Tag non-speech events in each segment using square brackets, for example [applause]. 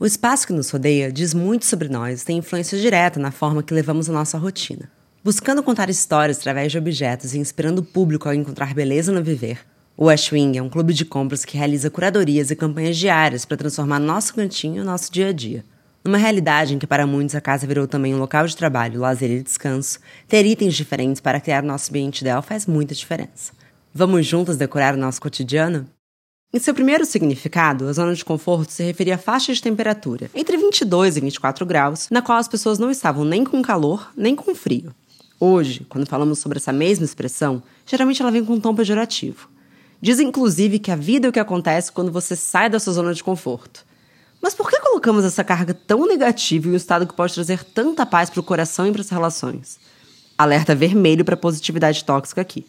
O espaço que nos rodeia diz muito sobre nós e tem influência direta na forma que levamos a nossa rotina. Buscando contar histórias através de objetos e inspirando o público a encontrar beleza no viver, o West Wing é um clube de compras que realiza curadorias e campanhas diárias para transformar nosso cantinho nosso dia a dia. Numa realidade em que para muitos a casa virou também um local de trabalho, lazer e descanso, ter itens diferentes para criar nosso ambiente ideal faz muita diferença. Vamos juntas decorar o nosso cotidiano? Em seu primeiro significado, a zona de conforto se referia a faixa de temperatura, entre 22 e 24 graus, na qual as pessoas não estavam nem com calor nem com frio. Hoje, quando falamos sobre essa mesma expressão, geralmente ela vem com um tom pejorativo. Diz inclusive que a vida é o que acontece quando você sai da sua zona de conforto. Mas por que colocamos essa carga tão negativa em um estado que pode trazer tanta paz para o coração e para as relações? Alerta vermelho para positividade tóxica aqui.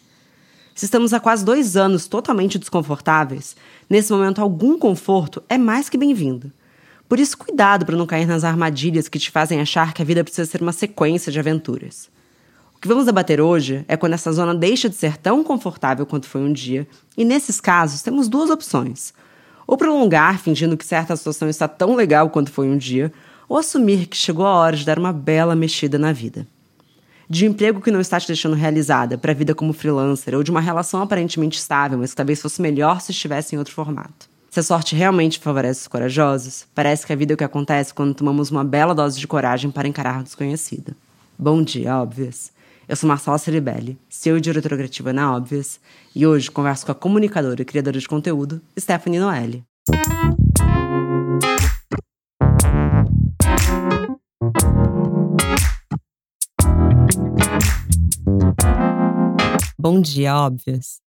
Se estamos há quase dois anos totalmente desconfortáveis, nesse momento algum conforto é mais que bem-vindo. Por isso, cuidado para não cair nas armadilhas que te fazem achar que a vida precisa ser uma sequência de aventuras. O que vamos debater hoje é quando essa zona deixa de ser tão confortável quanto foi um dia, e nesses casos temos duas opções: ou prolongar fingindo que certa situação está tão legal quanto foi um dia, ou assumir que chegou a hora de dar uma bela mexida na vida de um emprego que não está te deixando realizada para a vida como freelancer ou de uma relação aparentemente estável, mas que talvez fosse melhor se estivesse em outro formato. Se a sorte realmente favorece os corajosos, parece que a vida é o que acontece quando tomamos uma bela dose de coragem para encarar o desconhecido. Bom dia, óbvias. Eu sou Marcela Ceribelli, CEO e diretora criativa na Óbvias, e hoje converso com a comunicadora e criadora de conteúdo, Stephanie Noelle. Bom dia, óbvias.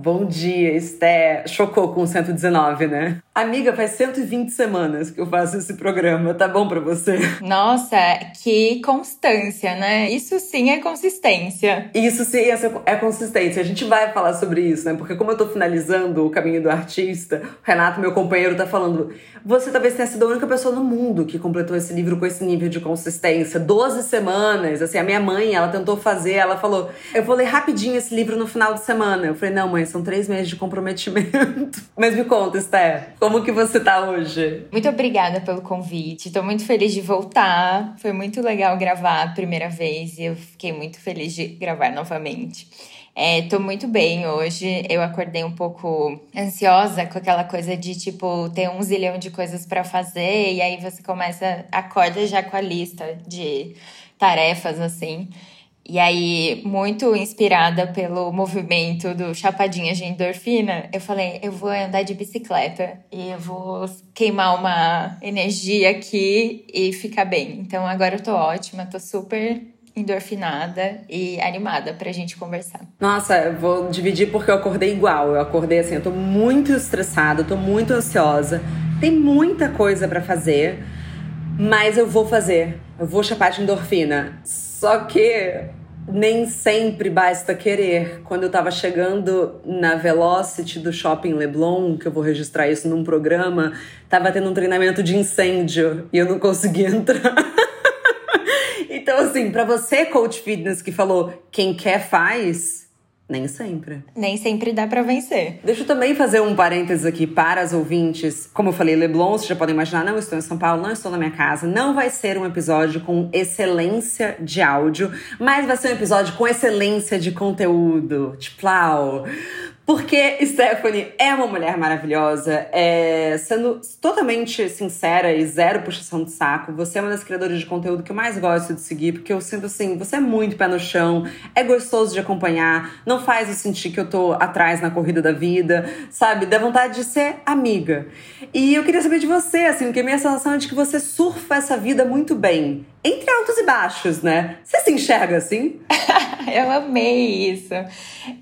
Bom dia, Esté. Chocou com 119, né? Amiga, faz 120 semanas que eu faço esse programa. Tá bom para você? Nossa, que constância, né? Isso sim é consistência. Isso sim é consistência. A gente vai falar sobre isso, né? Porque como eu tô finalizando o caminho do artista, o Renato, meu companheiro, tá falando: você talvez tenha sido a única pessoa no mundo que completou esse livro com esse nível de consistência. 12 semanas. Assim, a minha mãe, ela tentou fazer, ela falou: eu vou ler rapidinho esse livro no final de semana. Eu falei: não, mãe, são três meses de comprometimento. [laughs] Mas me conta, Esther, como que você tá hoje? Muito obrigada pelo convite. Tô muito feliz de voltar. Foi muito legal gravar a primeira vez e eu fiquei muito feliz de gravar novamente. É, tô muito bem hoje. Eu acordei um pouco ansiosa com aquela coisa de tipo ter um zilhão de coisas para fazer e aí você começa acorda já com a lista de tarefas assim. E aí, muito inspirada pelo movimento do Chapadinha de Endorfina, eu falei: eu vou andar de bicicleta e eu vou queimar uma energia aqui e ficar bem. Então, agora eu tô ótima, tô super endorfinada e animada pra gente conversar. Nossa, eu vou dividir porque eu acordei igual. Eu acordei assim, eu tô muito estressada, tô muito ansiosa. Tem muita coisa para fazer, mas eu vou fazer. Eu vou chapar de endorfina. Só que nem sempre basta querer. Quando eu tava chegando na Velocity do Shopping Leblon, que eu vou registrar isso num programa, tava tendo um treinamento de incêndio e eu não consegui [laughs] entrar. então, assim, para você, coach fitness, que falou quem quer faz, nem sempre. Nem sempre dá para vencer. Deixa eu também fazer um parênteses aqui para as ouvintes. Como eu falei, Leblon, vocês já podem imaginar, não estou em São Paulo, não estou na minha casa. Não vai ser um episódio com excelência de áudio, mas vai ser um episódio com excelência de conteúdo. Tipo! Porque Stephanie é uma mulher maravilhosa, é, sendo totalmente sincera e zero puxação de saco. Você é uma das criadoras de conteúdo que eu mais gosto de seguir, porque eu sinto assim, você é muito pé no chão, é gostoso de acompanhar, não faz eu sentir que eu tô atrás na corrida da vida, sabe? Dá vontade de ser amiga. E eu queria saber de você, assim, porque a minha sensação é de que você surfa essa vida muito bem. Entre altos e baixos, né? Você se enxerga assim? [laughs] eu amei isso.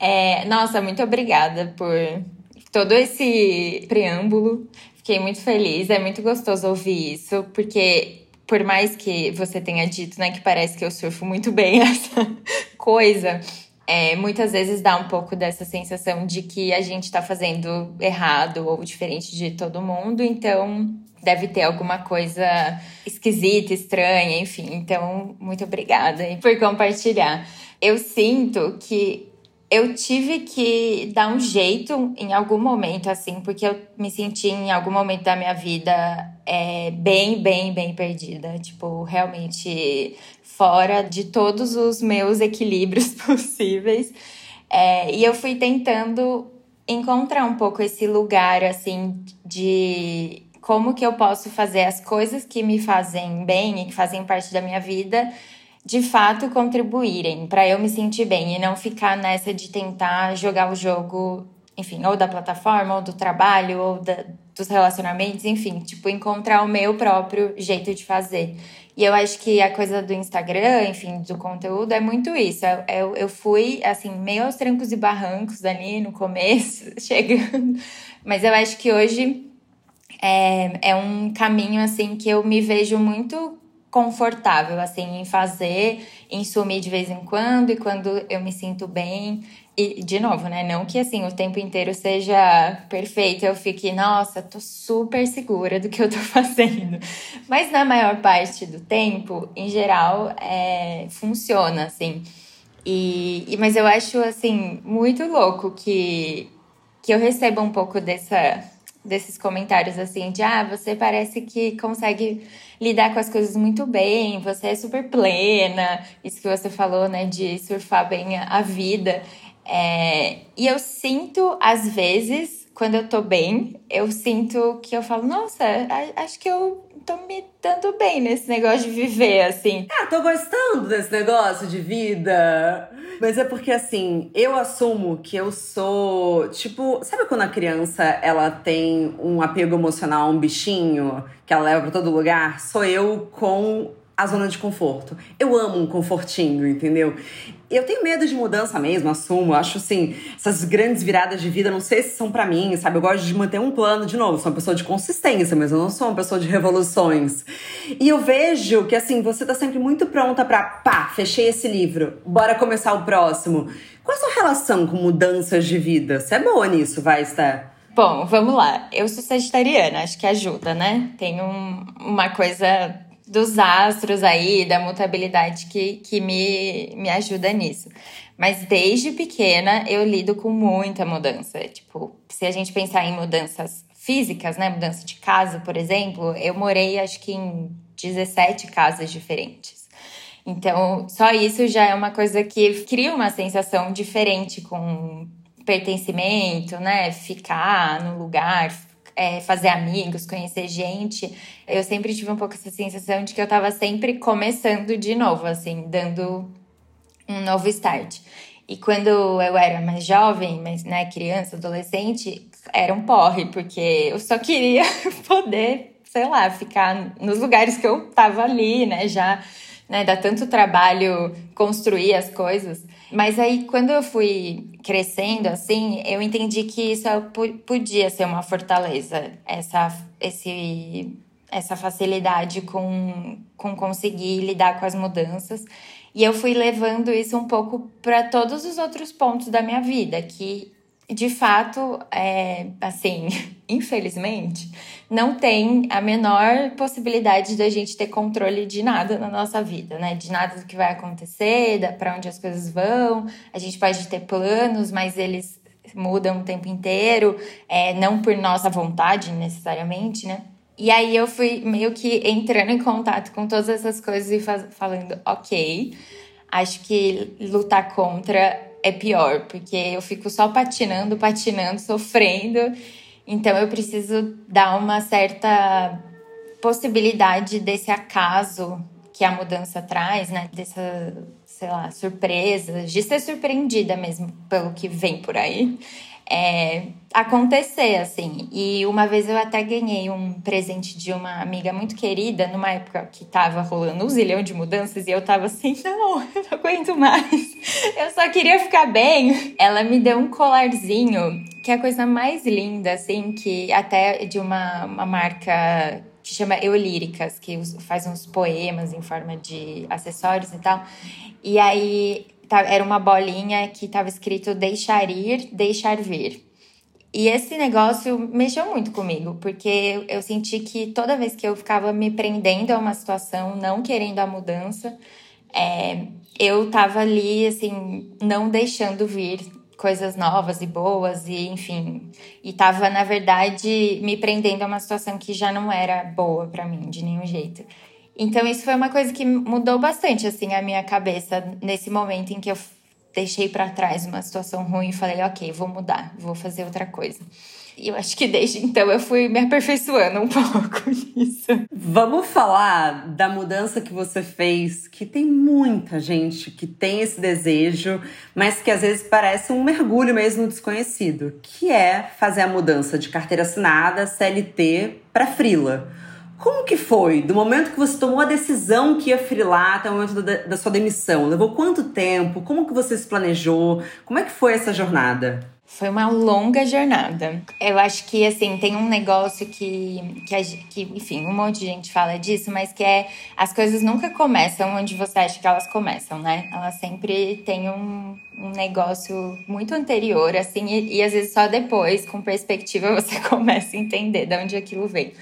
É, nossa, muito obrigada por todo esse preâmbulo. Fiquei muito feliz. É muito gostoso ouvir isso, porque por mais que você tenha dito, né, que parece que eu surfo muito bem [laughs] essa coisa, é, muitas vezes dá um pouco dessa sensação de que a gente tá fazendo errado ou diferente de todo mundo, então deve ter alguma coisa esquisita, estranha, enfim. Então, muito obrigada por compartilhar eu sinto que eu tive que dar um jeito em algum momento, assim, porque eu me senti em algum momento da minha vida é, bem, bem, bem perdida. Tipo, realmente fora de todos os meus equilíbrios [laughs] possíveis. É, e eu fui tentando encontrar um pouco esse lugar, assim, de como que eu posso fazer as coisas que me fazem bem e que fazem parte da minha vida de fato contribuírem para eu me sentir bem e não ficar nessa de tentar jogar o jogo, enfim, ou da plataforma, ou do trabalho, ou da, dos relacionamentos, enfim, tipo, encontrar o meu próprio jeito de fazer. E eu acho que a coisa do Instagram, enfim, do conteúdo é muito isso. Eu, eu, fui, assim, meio aos trancos e barrancos ali no começo, [laughs] chegando. Mas eu acho que hoje é, é um caminho, assim, que eu me vejo muito confortável, assim, em fazer, em sumir de vez em quando e quando eu me sinto bem. E, de novo, né? Não que, assim, o tempo inteiro seja perfeito, eu fique, nossa, tô super segura do que eu tô [laughs] fazendo. Mas na maior parte do tempo, em geral, é, funciona, assim. E, e, mas eu acho, assim, muito louco que, que eu receba um pouco dessa, desses comentários, assim, de, ah, você parece que consegue lidar com as coisas muito bem, você é super plena, isso que você falou, né, de surfar bem a vida. É, e eu sinto, às vezes, quando eu tô bem, eu sinto que eu falo, nossa, acho que eu tô me dando bem nesse negócio de viver, assim. Ah, tô gostando desse negócio de vida. Mas é porque, assim, eu assumo que eu sou. Tipo, sabe quando a criança ela tem um apego emocional a um bichinho que ela leva pra todo lugar? Sou eu com a zona de conforto. Eu amo um confortinho, entendeu? Eu tenho medo de mudança mesmo, assumo. Acho assim, essas grandes viradas de vida, não sei se são para mim, sabe? Eu gosto de manter um plano, de novo, sou uma pessoa de consistência, mas eu não sou uma pessoa de revoluções. E eu vejo que assim, você tá sempre muito pronta para, pá, fechei esse livro, bora começar o próximo. Qual a sua relação com mudanças de vida? Você é boa nisso, vai, Esther? Bom, vamos lá. Eu sou sagitariana, acho que ajuda, né? Tem um, uma coisa dos astros aí, da mutabilidade que, que me, me ajuda nisso. Mas desde pequena eu lido com muita mudança. Tipo, se a gente pensar em mudanças físicas, né? Mudança de casa, por exemplo, eu morei acho que em 17 casas diferentes. Então, só isso já é uma coisa que cria uma sensação diferente com pertencimento, né? Ficar no lugar, é, fazer amigos, conhecer gente, eu sempre tive um pouco essa sensação de que eu tava sempre começando de novo, assim, dando um novo start. E quando eu era mais jovem, mas, né, criança, adolescente, era um porre, porque eu só queria [laughs] poder, sei lá, ficar nos lugares que eu tava ali, né, já, né, dá tanto trabalho construir as coisas. Mas aí, quando eu fui crescendo, assim, eu entendi que isso podia ser uma fortaleza, essa, esse, essa facilidade com, com conseguir lidar com as mudanças. E eu fui levando isso um pouco para todos os outros pontos da minha vida, que de fato, é, assim, [laughs] infelizmente, não tem a menor possibilidade da gente ter controle de nada na nossa vida, né? De nada do que vai acontecer, para onde as coisas vão. A gente pode ter planos, mas eles mudam o tempo inteiro, é, não por nossa vontade necessariamente, né? E aí eu fui meio que entrando em contato com todas essas coisas e falando, ok, acho que lutar contra é pior, porque eu fico só patinando, patinando, sofrendo. Então eu preciso dar uma certa possibilidade desse acaso que a mudança traz, né? Dessa, sei lá, surpresa, de ser surpreendida mesmo pelo que vem por aí é, acontecer, assim. E uma vez eu até ganhei um presente de uma amiga muito querida, numa época que tava rolando um zilhão de mudanças, e eu tava assim, não, [laughs] eu não aguento mais. Eu só queria ficar bem. Ela me deu um colarzinho, que é a coisa mais linda, assim, que até de uma, uma marca que chama Eulíricas, que faz uns poemas em forma de acessórios e tal. E aí Tá, era uma bolinha que estava escrito deixar ir, deixar vir. E esse negócio mexeu muito comigo, porque eu senti que toda vez que eu ficava me prendendo a uma situação, não querendo a mudança, é, eu tava ali, assim, não deixando vir coisas novas e boas e enfim, e tava na verdade me prendendo a uma situação que já não era boa para mim de nenhum jeito. Então isso foi uma coisa que mudou bastante assim a minha cabeça nesse momento em que eu deixei para trás uma situação ruim e falei, OK, vou mudar, vou fazer outra coisa. E eu acho que desde então eu fui me aperfeiçoando um [laughs] pouco nisso. Vamos falar da mudança que você fez, que tem muita gente que tem esse desejo, mas que às vezes parece um mergulho mesmo desconhecido, que é fazer a mudança de carteira assinada, CLT, para frila. Como que foi? Do momento que você tomou a decisão que ia frilar até o momento da, da sua demissão? Levou quanto tempo? Como que você se planejou? Como é que foi essa jornada? Foi uma longa jornada. Eu acho que, assim, tem um negócio que, que, que, enfim, um monte de gente fala disso, mas que é as coisas nunca começam onde você acha que elas começam, né? Elas sempre têm um, um negócio muito anterior, assim, e, e às vezes só depois, com perspectiva, [laughs] você começa a entender de onde aquilo veio.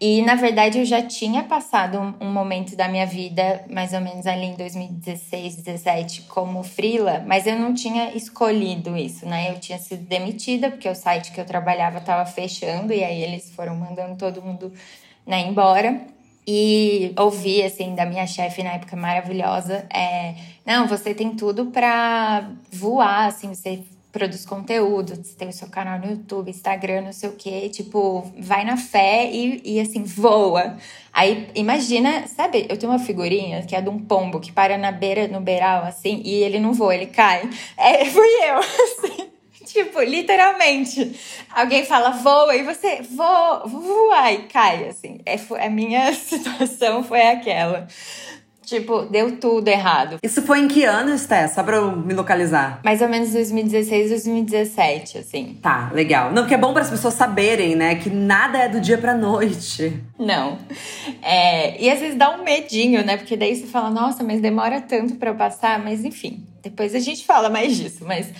E na verdade eu já tinha passado um, um, momento da minha vida, mais ou menos ali em 2016, 17, como frila, mas eu não tinha escolhido isso, né? Eu tinha sido demitida porque o site que eu trabalhava estava fechando e aí eles foram mandando todo mundo né, embora. E ouvi assim da minha chefe na época maravilhosa, é, não, você tem tudo para voar, assim, você produz conteúdo, você tem o seu canal no YouTube, Instagram, não sei o quê, tipo, vai na fé e, e assim, voa. Aí, imagina, sabe, eu tenho uma figurinha que é de um pombo que para na beira, no beiral, assim, e ele não voa, ele cai. É, [laughs] fui eu, assim. Tipo, literalmente. Alguém fala voa e você voa, voa e cai, assim. É, a minha [laughs] situação foi aquela. Tipo, deu tudo errado. Isso foi em que ano, Sté? Só pra eu me localizar. Mais ou menos 2016, 2017, assim. Tá, legal. Não, porque é bom para as pessoas saberem, né? Que nada é do dia pra noite. Não. É, e às vezes dá um medinho, né? Porque daí você fala, nossa, mas demora tanto para passar. Mas enfim, depois a gente fala mais disso. Mas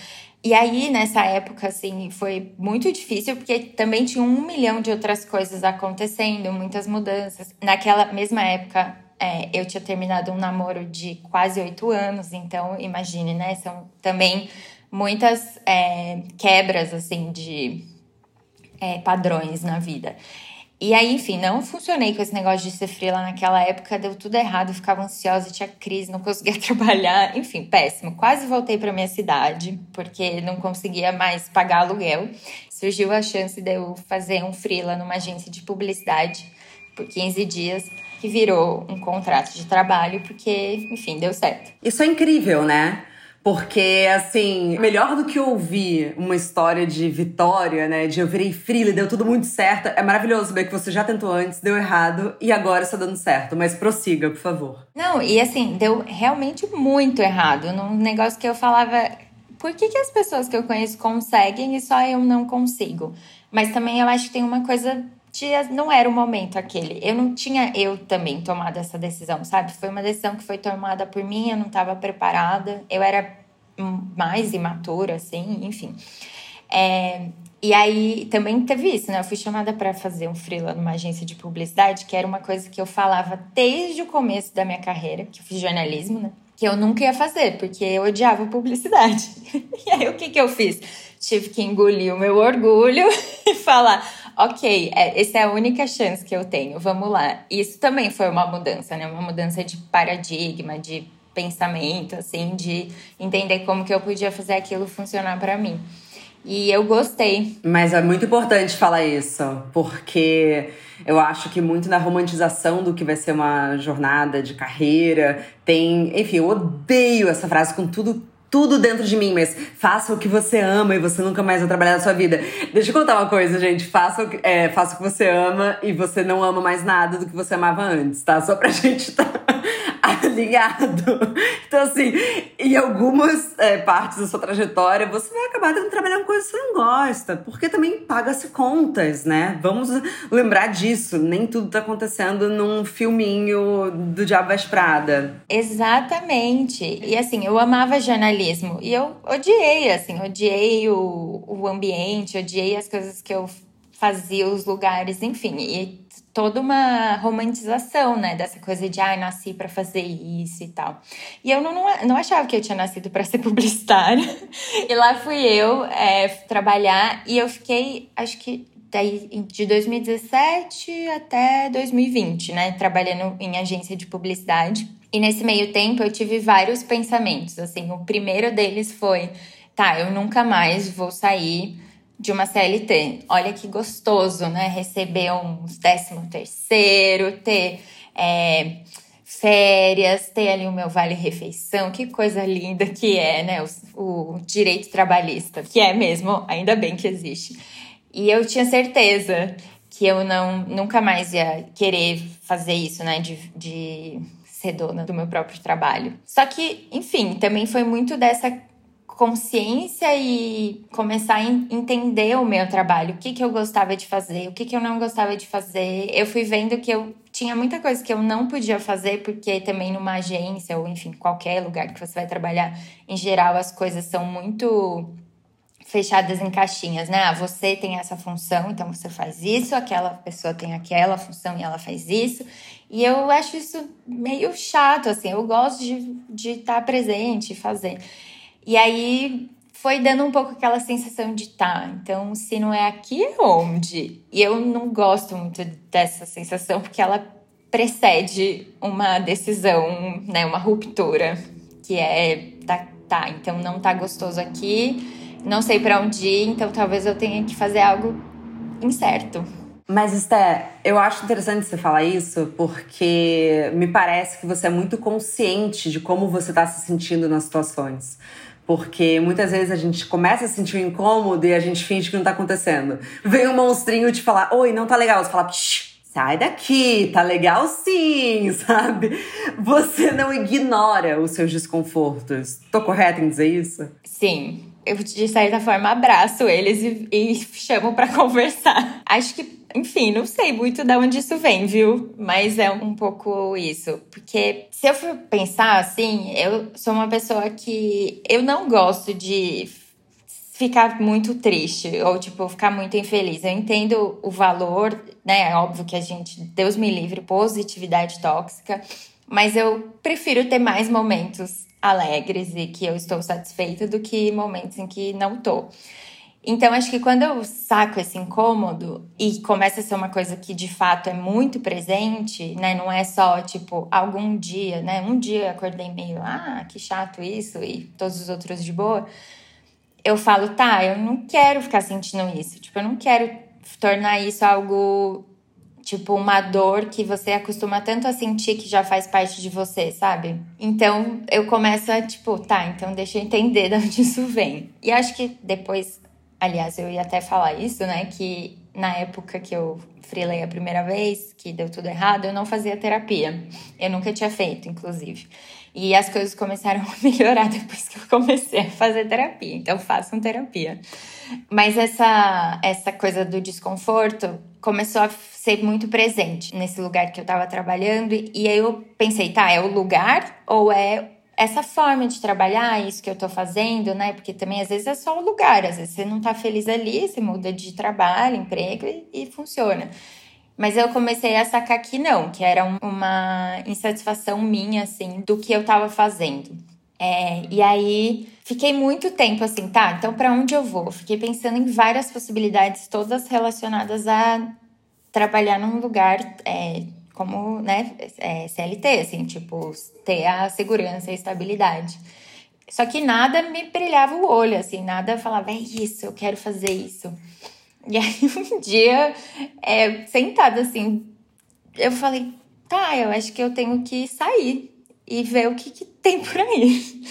e aí, nessa época, assim, foi muito difícil, porque também tinha um milhão de outras coisas acontecendo, muitas mudanças. Naquela mesma época, é, eu tinha terminado um namoro de quase oito anos, então imagine, né? São também muitas é, quebras, assim, de é, padrões na vida. E aí, enfim, não funcionei com esse negócio de ser frila naquela época, deu tudo errado, ficava ansiosa, tinha crise, não conseguia [laughs] trabalhar, enfim, péssimo. Quase voltei para minha cidade, porque não conseguia mais pagar aluguel. Surgiu a chance de eu fazer um frila numa agência de publicidade por 15 dias que virou um contrato de trabalho, porque, enfim, deu certo. Isso é incrível, né? Porque, assim, melhor do que ouvir uma história de vitória, né? De eu virei freela, deu tudo muito certo. É maravilhoso ver que você já tentou antes, deu errado e agora está dando certo. Mas prossiga, por favor. Não, e assim, deu realmente muito errado. Num negócio que eu falava, por que, que as pessoas que eu conheço conseguem e só eu não consigo? Mas também eu acho que tem uma coisa não era o momento aquele. Eu não tinha eu também tomado essa decisão, sabe? Foi uma decisão que foi tomada por mim, eu não estava preparada, eu era mais imatura, assim, enfim. É, e aí também teve isso, né? Eu fui chamada para fazer um freela numa agência de publicidade, que era uma coisa que eu falava desde o começo da minha carreira, que eu fiz jornalismo, né? Que eu nunca ia fazer, porque eu odiava publicidade. [laughs] e aí o que, que eu fiz? Tive que engolir o meu orgulho [laughs] e falar: ok, é, essa é a única chance que eu tenho, vamos lá. Isso também foi uma mudança, né? Uma mudança de paradigma, de pensamento, assim, de entender como que eu podia fazer aquilo funcionar para mim. E eu gostei. Mas é muito importante falar isso, porque eu acho que muito na romantização do que vai ser uma jornada de carreira, tem. Enfim, eu odeio essa frase com tudo tudo dentro de mim, mas faça o que você ama e você nunca mais vai trabalhar na sua vida. Deixa eu contar uma coisa, gente. Faça o que, é, faça o que você ama e você não ama mais nada do que você amava antes, tá? Só pra [laughs] gente tá [laughs] alinhado. Então, assim, em algumas é, partes da sua trajetória, você vai acabar tendo que trabalhar com coisas que você não gosta, porque também paga-se contas, né? Vamos lembrar disso. Nem tudo tá acontecendo num filminho do Diabo Veste Prada. Exatamente. E assim, eu amava jornalismo e eu odiei, assim, odiei o, o ambiente, odiei as coisas que eu fazia, os lugares, enfim. E toda uma romantização, né, dessa coisa de, ai, ah, nasci para fazer isso e tal. E eu não, não, não achava que eu tinha nascido para ser [laughs] publicitária. e lá fui eu é, trabalhar e eu fiquei, acho que daí de 2017 até 2020, né, trabalhando em agência de publicidade. E nesse meio tempo eu tive vários pensamentos, assim, o primeiro deles foi, tá, eu nunca mais vou sair de uma CLT. Olha que gostoso, né? Receber um décimo terceiro, ter é, férias, ter ali o meu vale-refeição. Que coisa linda que é, né? O, o direito trabalhista, que é mesmo, ainda bem que existe. E eu tinha certeza que eu não nunca mais ia querer fazer isso, né? De, de ser dona do meu próprio trabalho. Só que, enfim, também foi muito dessa consciência e começar a entender o meu trabalho, o que, que eu gostava de fazer, o que, que eu não gostava de fazer. Eu fui vendo que eu tinha muita coisa que eu não podia fazer, porque também numa agência, ou enfim, qualquer lugar que você vai trabalhar, em geral as coisas são muito fechadas em caixinhas, né? Ah, você tem essa função, então você faz isso, aquela pessoa tem aquela função e ela faz isso. E eu acho isso meio chato, assim. Eu gosto de, de estar presente e fazer. E aí foi dando um pouco aquela sensação de tá, então se não é aqui, é onde? E eu não gosto muito dessa sensação porque ela precede uma decisão, né, uma ruptura, que é tá, tá então não tá gostoso aqui, não sei para onde ir, então talvez eu tenha que fazer algo incerto. Mas, Esté, eu acho interessante você falar isso porque me parece que você é muito consciente de como você está se sentindo nas situações. Porque muitas vezes a gente começa a sentir um incômodo e a gente finge que não tá acontecendo. Vem um monstrinho te falar, oi, não tá legal. Você fala, sai daqui, tá legal sim, [laughs] sabe? Você não ignora os seus desconfortos. Tô correta em dizer isso? Sim. Eu, de certa forma, abraço eles e, e chamo para [laughs] conversar. Acho que enfim, não sei muito de onde isso vem, viu? Mas é um pouco isso. Porque se eu for pensar assim, eu sou uma pessoa que eu não gosto de ficar muito triste ou tipo ficar muito infeliz. Eu entendo o valor, né? É óbvio que a gente, Deus me livre, positividade tóxica, mas eu prefiro ter mais momentos alegres e que eu estou satisfeita do que momentos em que não tô. Então, acho que quando eu saco esse incômodo e começa a ser uma coisa que de fato é muito presente, né? Não é só tipo algum dia, né? Um dia acordei meio, ah, que chato isso, e todos os outros de boa. Eu falo, tá, eu não quero ficar sentindo isso. Tipo, eu não quero tornar isso algo tipo uma dor que você acostuma tanto a sentir que já faz parte de você, sabe? Então eu começo a tipo, tá, então deixa eu entender [laughs] de onde isso vem. E acho que depois Aliás, eu ia até falar isso, né? Que na época que eu freelei a primeira vez, que deu tudo errado, eu não fazia terapia. Eu nunca tinha feito, inclusive. E as coisas começaram [laughs] a melhorar depois que eu comecei a fazer terapia. Então, façam terapia. Mas essa, essa coisa do desconforto começou a ser muito presente nesse lugar que eu estava trabalhando. E aí eu pensei, tá, é o lugar ou é essa forma de trabalhar, isso que eu tô fazendo, né? Porque também às vezes é só o lugar, às vezes você não tá feliz ali, você muda de trabalho, emprego e, e funciona. Mas eu comecei a sacar que não, que era uma insatisfação minha, assim, do que eu tava fazendo. É, e aí fiquei muito tempo assim, tá? Então para onde eu vou? Fiquei pensando em várias possibilidades, todas relacionadas a trabalhar num lugar é, como né, é, CLT, assim, tipo, ter a segurança e a estabilidade. Só que nada me brilhava o olho, assim, nada falava, é isso, eu quero fazer isso. E aí [laughs] um dia, é, sentada assim, eu falei, tá, eu acho que eu tenho que sair e ver o que, que tem por aí.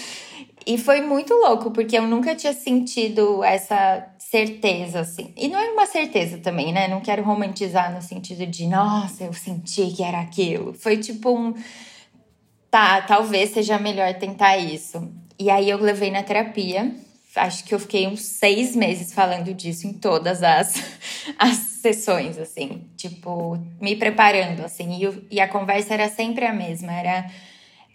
E foi muito louco, porque eu nunca tinha sentido essa certeza, assim. E não é uma certeza também, né? Não quero romantizar no sentido de, nossa, eu senti que era aquilo. Foi tipo um. Tá, talvez seja melhor tentar isso. E aí eu levei na terapia. Acho que eu fiquei uns seis meses falando disso em todas as, [laughs] as sessões, assim. Tipo, me preparando, assim. E, e a conversa era sempre a mesma. Era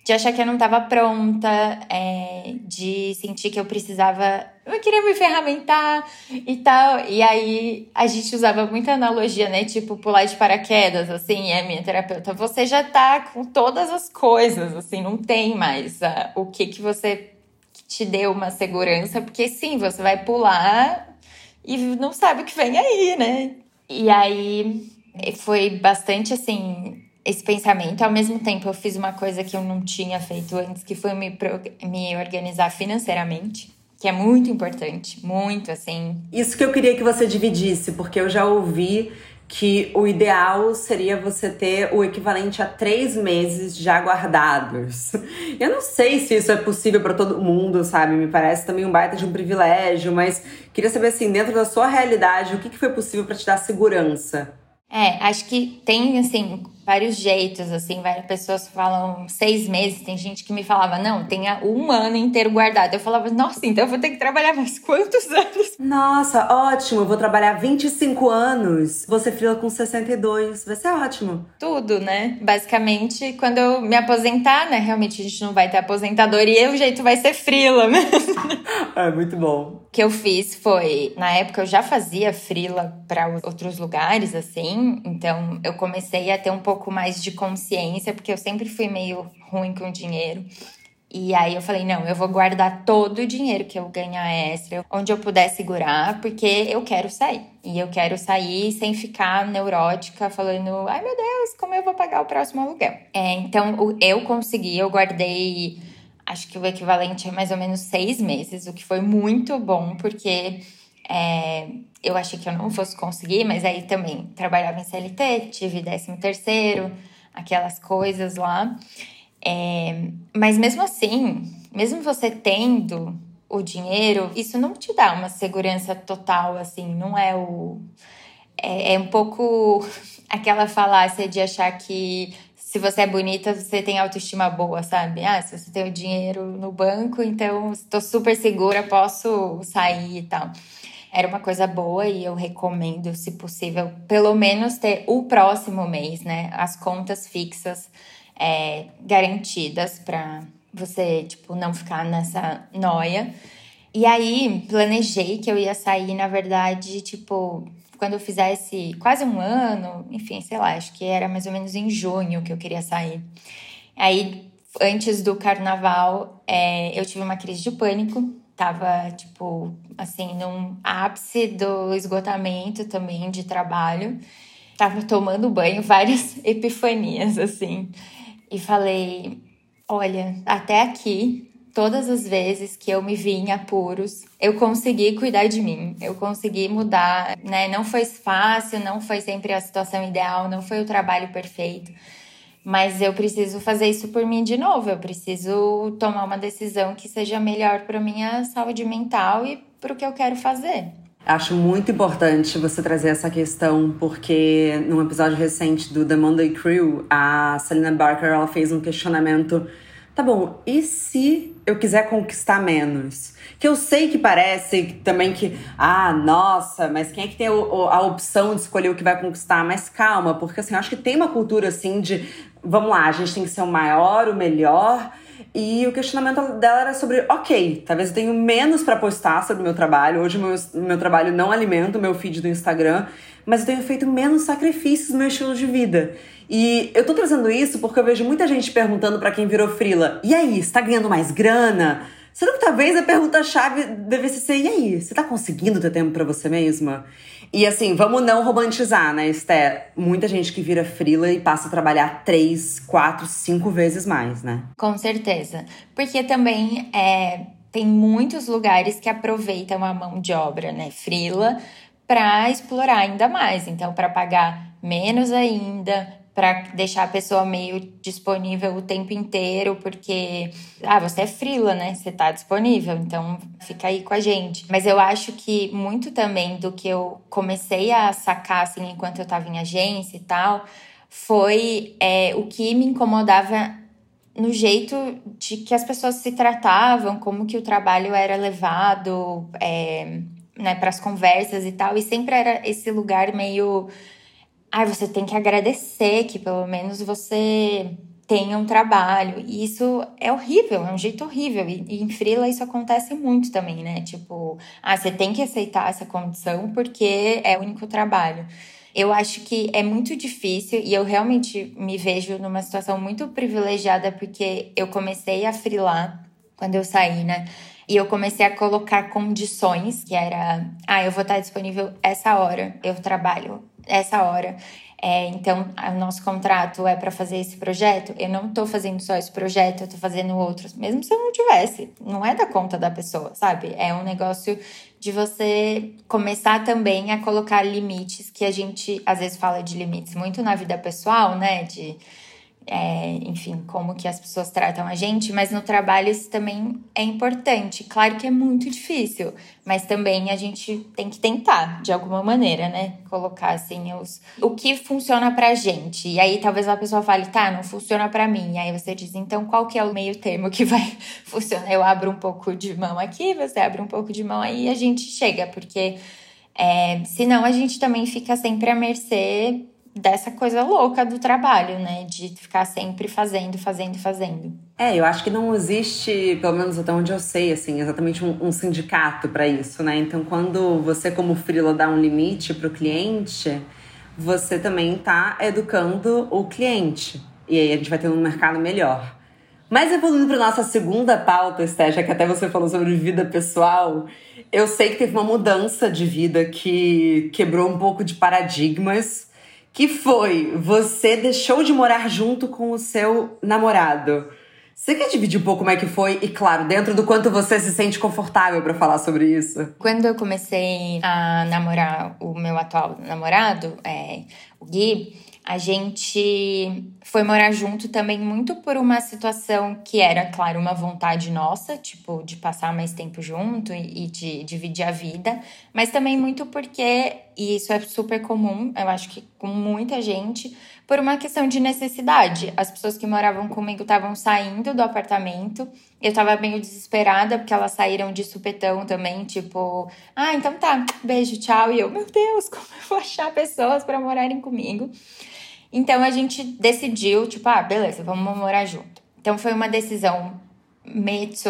de achar que eu não estava pronta, é, de sentir que eu precisava. Eu queria me ferramentar e tal. E aí a gente usava muita analogia, né? Tipo, pular de paraquedas, assim, é minha terapeuta. Você já tá com todas as coisas, assim, não tem mais uh, o que que você te deu uma segurança, porque sim, você vai pular e não sabe o que vem aí, né? E aí foi bastante assim esse pensamento. Ao mesmo tempo, eu fiz uma coisa que eu não tinha feito antes, que foi me, me organizar financeiramente. Que é muito importante, muito assim. Isso que eu queria que você dividisse, porque eu já ouvi que o ideal seria você ter o equivalente a três meses já guardados. Eu não sei se isso é possível para todo mundo, sabe? Me parece também um baita de um privilégio, mas queria saber assim, dentro da sua realidade, o que foi possível para te dar segurança? É, acho que tem, assim, vários jeitos, assim, várias pessoas falam seis meses, tem gente que me falava, não, tenha um ano inteiro guardado. Eu falava, nossa, então eu vou ter que trabalhar mais quantos anos? Nossa, ótimo, eu vou trabalhar 25 anos, você frila com 62, vai ser ótimo. Tudo, né? Basicamente, quando eu me aposentar, né, realmente a gente não vai ter aposentadoria, o jeito vai ser frila [laughs] mesmo. É, muito bom. O que eu fiz foi, na época eu já fazia frila para outros lugares, assim, então eu comecei a ter um pouco pouco mais de consciência, porque eu sempre fui meio ruim com dinheiro. E aí eu falei, não, eu vou guardar todo o dinheiro que eu ganhar extra, onde eu puder segurar, porque eu quero sair. E eu quero sair sem ficar neurótica, falando, ai meu Deus, como eu vou pagar o próximo aluguel? É, então eu consegui, eu guardei, acho que o equivalente é mais ou menos seis meses, o que foi muito bom, porque é, eu achei que eu não fosse conseguir, mas aí também trabalhava em CLT, tive 13 terceiro, aquelas coisas lá. É, mas mesmo assim, mesmo você tendo o dinheiro, isso não te dá uma segurança total, assim, não é o. É, é um pouco [laughs] aquela falácia de achar que se você é bonita, você tem autoestima boa, sabe? Ah, se você tem o dinheiro no banco, então estou super segura, posso sair e tal era uma coisa boa e eu recomendo, se possível, pelo menos ter o próximo mês, né? As contas fixas é, garantidas para você, tipo, não ficar nessa noia. E aí, planejei que eu ia sair, na verdade, tipo, quando eu fizesse quase um ano, enfim, sei lá, acho que era mais ou menos em junho que eu queria sair. Aí, antes do carnaval, é, eu tive uma crise de pânico tava, tipo, assim, num ápice do esgotamento também de trabalho. Tava tomando banho, [laughs] várias epifanias, assim. E falei: olha, até aqui, todas as vezes que eu me vi em apuros, eu consegui cuidar de mim, eu consegui mudar, né? Não foi fácil, não foi sempre a situação ideal, não foi o trabalho perfeito mas eu preciso fazer isso por mim de novo. Eu preciso tomar uma decisão que seja melhor para minha saúde mental e para o que eu quero fazer. Acho muito importante você trazer essa questão, porque num episódio recente do The Monday Crew, a Selena Barker ela fez um questionamento. Tá bom, e se eu quiser conquistar menos? Que eu sei que parece também que, ah, nossa, mas quem é que tem a opção de escolher o que vai conquistar? Mas calma, porque assim, eu acho que tem uma cultura assim de vamos lá, a gente tem que ser o maior, o melhor. E o questionamento dela era sobre, ok, talvez eu tenha menos para postar sobre o meu trabalho. Hoje o meu, meu trabalho não alimenta o meu feed do Instagram, mas eu tenho feito menos sacrifícios no meu estilo de vida. E eu tô trazendo isso porque eu vejo muita gente perguntando para quem virou frila: "E aí, está ganhando mais grana?" Sendo que talvez a pergunta-chave devesse ser: "E aí, você tá conseguindo ter tempo para você mesma?" E assim, vamos não romantizar, né, Esté? Muita gente que vira frila e passa a trabalhar três, quatro, cinco vezes mais, né? Com certeza. Porque também é, tem muitos lugares que aproveitam a mão de obra, né, frila, para explorar ainda mais. Então, para pagar menos ainda, para deixar a pessoa meio disponível o tempo inteiro, porque ah, você é frila, né? Você tá disponível, então fica aí com a gente. Mas eu acho que muito também do que eu comecei a sacar assim enquanto eu tava em agência e tal, foi é, o que me incomodava no jeito de que as pessoas se tratavam, como que o trabalho era levado, é, né, para as conversas e tal, e sempre era esse lugar meio Ai, você tem que agradecer que pelo menos você tenha um trabalho. E isso é horrível, é um jeito horrível. E, e em Frila isso acontece muito também, né? Tipo, ah, você tem que aceitar essa condição porque é o único trabalho. Eu acho que é muito difícil e eu realmente me vejo numa situação muito privilegiada porque eu comecei a frilar quando eu saí, né? E eu comecei a colocar condições, que era, ah, eu vou estar disponível essa hora, eu trabalho essa hora. É, então, o nosso contrato é para fazer esse projeto. Eu não estou fazendo só esse projeto, eu estou fazendo outros, mesmo se eu não tivesse. Não é da conta da pessoa, sabe? É um negócio de você começar também a colocar limites que a gente às vezes fala de limites muito na vida pessoal, né? De é, enfim, como que as pessoas tratam a gente, mas no trabalho isso também é importante. Claro que é muito difícil, mas também a gente tem que tentar, de alguma maneira, né? Colocar assim os, o que funciona pra gente. E aí talvez a pessoa fale, tá, não funciona pra mim. E aí você diz, então qual que é o meio termo que vai [laughs] funcionar? Eu abro um pouco de mão aqui, você abre um pouco de mão aí e a gente chega, porque é, senão a gente também fica sempre à mercê dessa coisa louca do trabalho, né? De ficar sempre fazendo, fazendo, fazendo. É, eu acho que não existe, pelo menos até onde eu sei, assim, exatamente um, um sindicato para isso, né? Então, quando você, como freela, dá um limite para o cliente, você também está educando o cliente. E aí a gente vai ter um mercado melhor. Mas evoluindo para nossa segunda pauta, Estégia, que até você falou sobre vida pessoal, eu sei que teve uma mudança de vida que quebrou um pouco de paradigmas que foi você deixou de morar junto com o seu namorado. Você quer dividir um pouco como é que foi? E claro, dentro do quanto você se sente confortável para falar sobre isso. Quando eu comecei a namorar o meu atual namorado, é, o Gui, a gente foi morar junto também muito por uma situação que era, claro, uma vontade nossa, tipo, de passar mais tempo junto e, de dividir a vida, mas também muito porque, e isso é super comum, eu acho que com muita gente, por uma questão de necessidade. As pessoas que moravam comigo estavam saindo do apartamento, eu tava meio desesperada porque elas saíram de supetão também, tipo, ah, então tá, beijo, tchau. E eu, meu Deus, como eu vou achar pessoas para morarem comigo? Então a gente decidiu, tipo, ah, beleza, vamos morar junto. Então foi uma decisão mezzo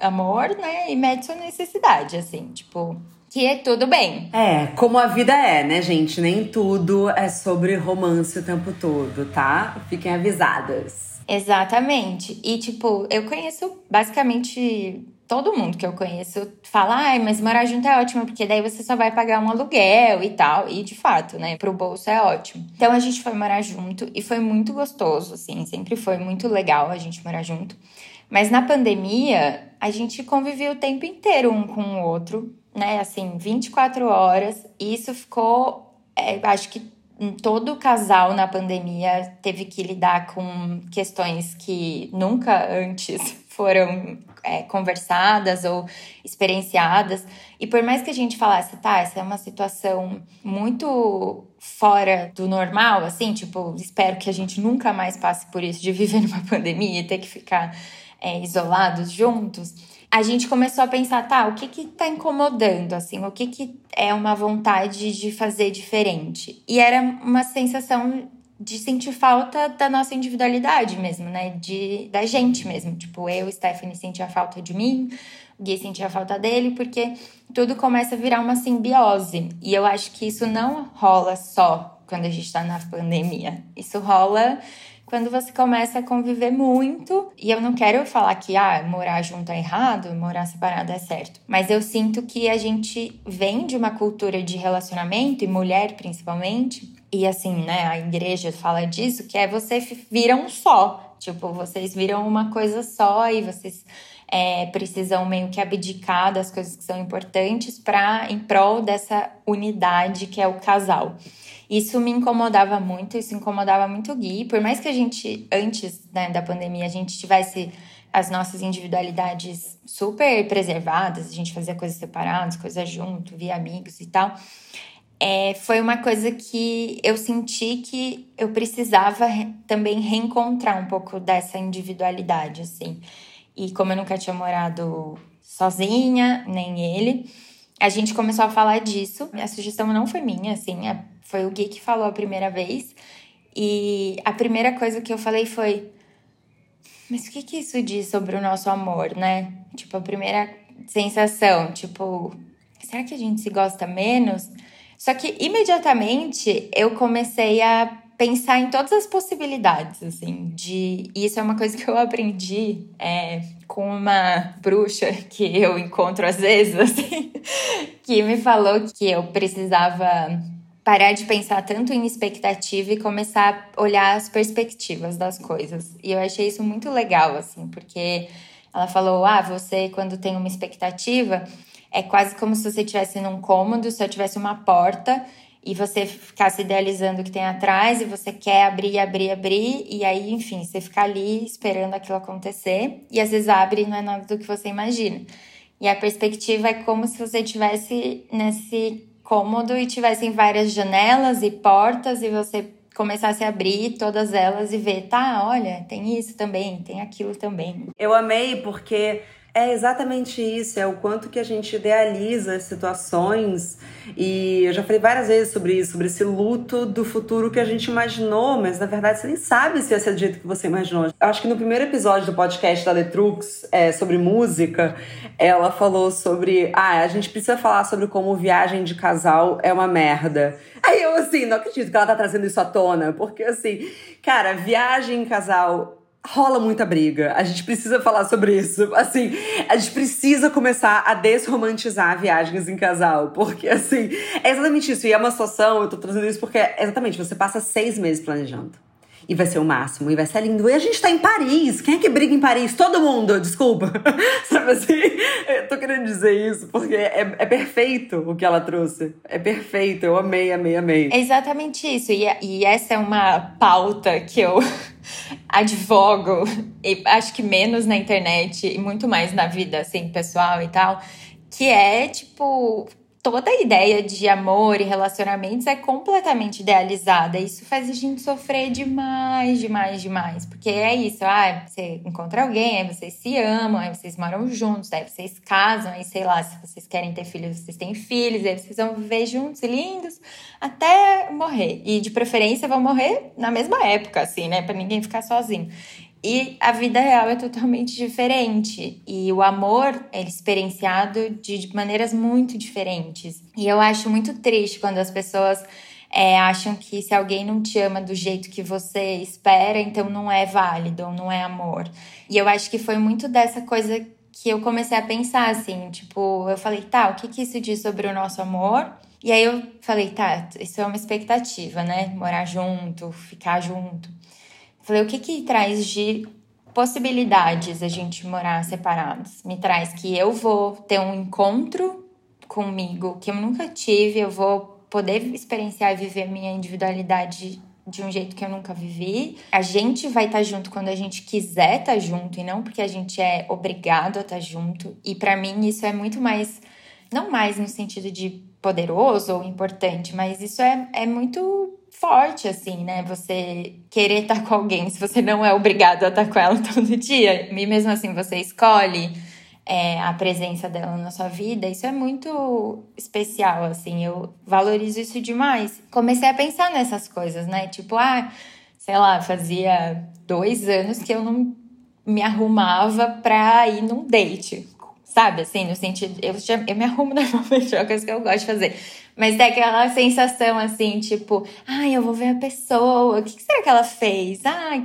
amor, né? E mezzo necessidade, assim, tipo, que é tudo bem. É, como a vida é, né, gente? Nem tudo é sobre romance o tempo todo, tá? Fiquem avisadas. Exatamente. E, tipo, eu conheço basicamente todo mundo que eu conheço fala, ai, mas morar junto é ótimo, porque daí você só vai pagar um aluguel e tal. E de fato, né, pro bolso é ótimo. Então a gente foi morar junto e foi muito gostoso, assim, sempre foi muito legal a gente morar junto. Mas na pandemia, a gente conviveu o tempo inteiro um com o outro, né, assim, 24 horas. E isso ficou, é, acho que todo casal na pandemia teve que lidar com questões que nunca antes [laughs] foram é, conversadas ou experienciadas. E por mais que a gente falasse, tá, essa é uma situação muito fora do normal, assim, tipo, espero que a gente nunca mais passe por isso de viver numa [laughs] pandemia e ter que ficar é, isolados juntos. A gente começou a pensar, tá, o que que tá incomodando, assim, o que que é uma vontade de fazer diferente? E era uma sensação de sentir falta da nossa individualidade mesmo, né? De, da gente mesmo. Tipo, eu, Stephanie, sentia falta de mim, o Gui sentia falta dele, porque tudo começa a virar uma simbiose. E eu acho que isso não rola só quando a gente tá na pandemia. Isso rola quando você começa a conviver muito. E eu não quero falar que ah, morar junto é errado, morar separado é certo. Mas eu sinto que a gente vem de uma cultura de relacionamento, e mulher principalmente, e assim, né, a igreja fala disso, que é você vira um só. Tipo, vocês viram uma coisa só e vocês é, precisam meio que abdicar das coisas que são importantes para em prol dessa unidade que é o casal. Isso me incomodava muito, isso incomodava muito o Gui. Por mais que a gente, antes né, da pandemia, a gente tivesse as nossas individualidades super preservadas, a gente fazia coisas separadas, coisas junto, via amigos e tal é, foi uma coisa que eu senti que eu precisava re também reencontrar um pouco dessa individualidade, assim. E como eu nunca tinha morado sozinha, nem ele, a gente começou a falar disso. A sugestão não foi minha, assim, foi o Gui que falou a primeira vez. E a primeira coisa que eu falei foi: mas o que, que isso diz sobre o nosso amor, né? Tipo, a primeira sensação, tipo, será que a gente se gosta menos? Só que imediatamente eu comecei a pensar em todas as possibilidades, assim, de. E isso é uma coisa [laughs] que eu aprendi é, com uma bruxa que eu encontro às vezes, assim, [laughs] que me falou que eu precisava parar de pensar tanto em expectativa e começar a olhar as perspectivas das coisas. E eu achei isso muito legal, assim, porque ela falou: ah, você, quando tem uma expectativa, é quase como se você estivesse num cômodo, só tivesse uma porta e você ficasse idealizando o que tem atrás e você quer abrir, abrir, abrir, e aí, enfim, você fica ali esperando aquilo acontecer, e às vezes abre e não é nada do que você imagina. E a perspectiva é como se você estivesse nesse cômodo e tivessem várias janelas e portas e você começasse a abrir todas elas e ver, tá, olha, tem isso também, tem aquilo também. Eu amei porque é exatamente isso, é o quanto que a gente idealiza as situações. E eu já falei várias vezes sobre isso, sobre esse luto do futuro que a gente imaginou, mas na verdade você nem sabe se ia ser do jeito que você imaginou. Eu acho que no primeiro episódio do podcast da Letrux é, sobre música, ela falou sobre. Ah, a gente precisa falar sobre como viagem de casal é uma merda. Aí eu, assim, não acredito que ela tá trazendo isso à tona, porque assim, cara, viagem em casal rola muita briga. A gente precisa falar sobre isso. Assim, a gente precisa começar a desromantizar viagens em casal. Porque, assim, é exatamente isso. E é uma situação, eu tô trazendo isso porque, exatamente, você passa seis meses planejando. E vai ser o máximo, e vai ser lindo. E a gente tá em Paris. Quem é que briga em Paris? Todo mundo, desculpa. [laughs] Sabe assim? Eu tô querendo dizer isso porque é, é perfeito o que ela trouxe. É perfeito. Eu amei, amei, amei. É exatamente isso. E, e essa é uma pauta que eu [laughs] advogo, e acho que menos na internet e muito mais na vida assim, pessoal e tal, que é tipo toda a ideia de amor e relacionamentos é completamente idealizada. Isso faz a gente sofrer demais, demais, demais. Porque é isso, ah, você encontra alguém, aí vocês se amam, aí vocês moram juntos, aí vocês casam, aí sei lá, se vocês querem ter filhos, vocês têm filhos, aí vocês vão viver juntos, lindos, até morrer. E de preferência vão morrer na mesma época, assim, né? Pra ninguém ficar sozinho. E a vida real é totalmente diferente. E o amor é experienciado de maneiras muito diferentes. E eu acho muito triste quando as pessoas é, acham que se alguém não te ama do jeito que você espera, então não é válido, ou não é amor. E eu acho que foi muito dessa coisa que eu comecei a pensar, assim, tipo, eu falei, tá, o que, que isso diz sobre o nosso amor? E aí eu falei, tá, isso é uma expectativa, né? Morar junto, ficar junto. Falei, o que que traz de possibilidades a gente morar separados? Me traz que eu vou ter um encontro comigo que eu nunca tive, eu vou poder experienciar e viver minha individualidade de um jeito que eu nunca vivi. A gente vai estar tá junto quando a gente quiser estar tá junto e não porque a gente é obrigado a estar tá junto. E para mim isso é muito mais não mais no sentido de poderoso ou importante, mas isso é, é muito forte, assim, né? Você querer estar com alguém se você não é obrigado a estar com ela [laughs] todo dia. E mesmo assim, você escolhe é, a presença dela na sua vida. Isso é muito especial, assim. Eu valorizo isso demais. Comecei a pensar nessas coisas, né? Tipo, ah, sei lá, fazia dois anos que eu não me arrumava pra ir num date. Sabe, assim, no sentido. Eu, eu me arrumo [laughs] normalmente, é uma coisa que eu gosto de fazer. Mas tem aquela sensação assim, tipo, ai, eu vou ver a pessoa, o que, que será que ela fez? Ah,